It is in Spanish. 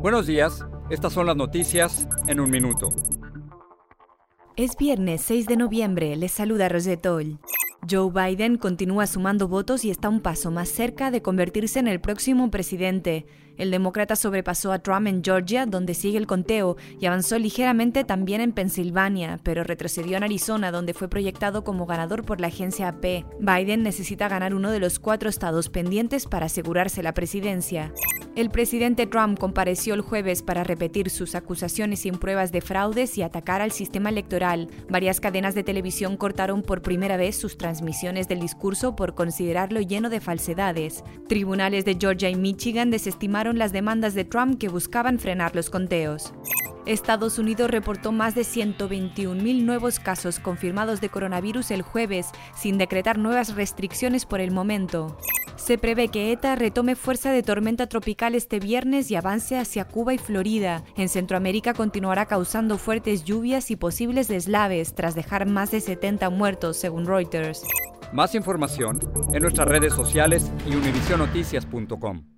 Buenos días, estas son las noticias en un minuto. Es viernes 6 de noviembre, les saluda Rosetol. Joe Biden continúa sumando votos y está un paso más cerca de convertirse en el próximo presidente. El demócrata sobrepasó a Trump en Georgia, donde sigue el conteo, y avanzó ligeramente también en Pensilvania, pero retrocedió en Arizona, donde fue proyectado como ganador por la agencia AP. Biden necesita ganar uno de los cuatro estados pendientes para asegurarse la presidencia. El presidente Trump compareció el jueves para repetir sus acusaciones sin pruebas de fraudes y atacar al sistema electoral. Varias cadenas de televisión cortaron por primera vez sus transmisiones del discurso por considerarlo lleno de falsedades. Tribunales de Georgia y Michigan desestimaron las demandas de Trump que buscaban frenar los conteos. Estados Unidos reportó más de 121.000 nuevos casos confirmados de coronavirus el jueves, sin decretar nuevas restricciones por el momento. Se prevé que ETA retome fuerza de tormenta tropical este viernes y avance hacia Cuba y Florida. En Centroamérica continuará causando fuertes lluvias y posibles deslaves tras dejar más de 70 muertos, según Reuters. Más información en nuestras redes sociales y univisionoticias.com.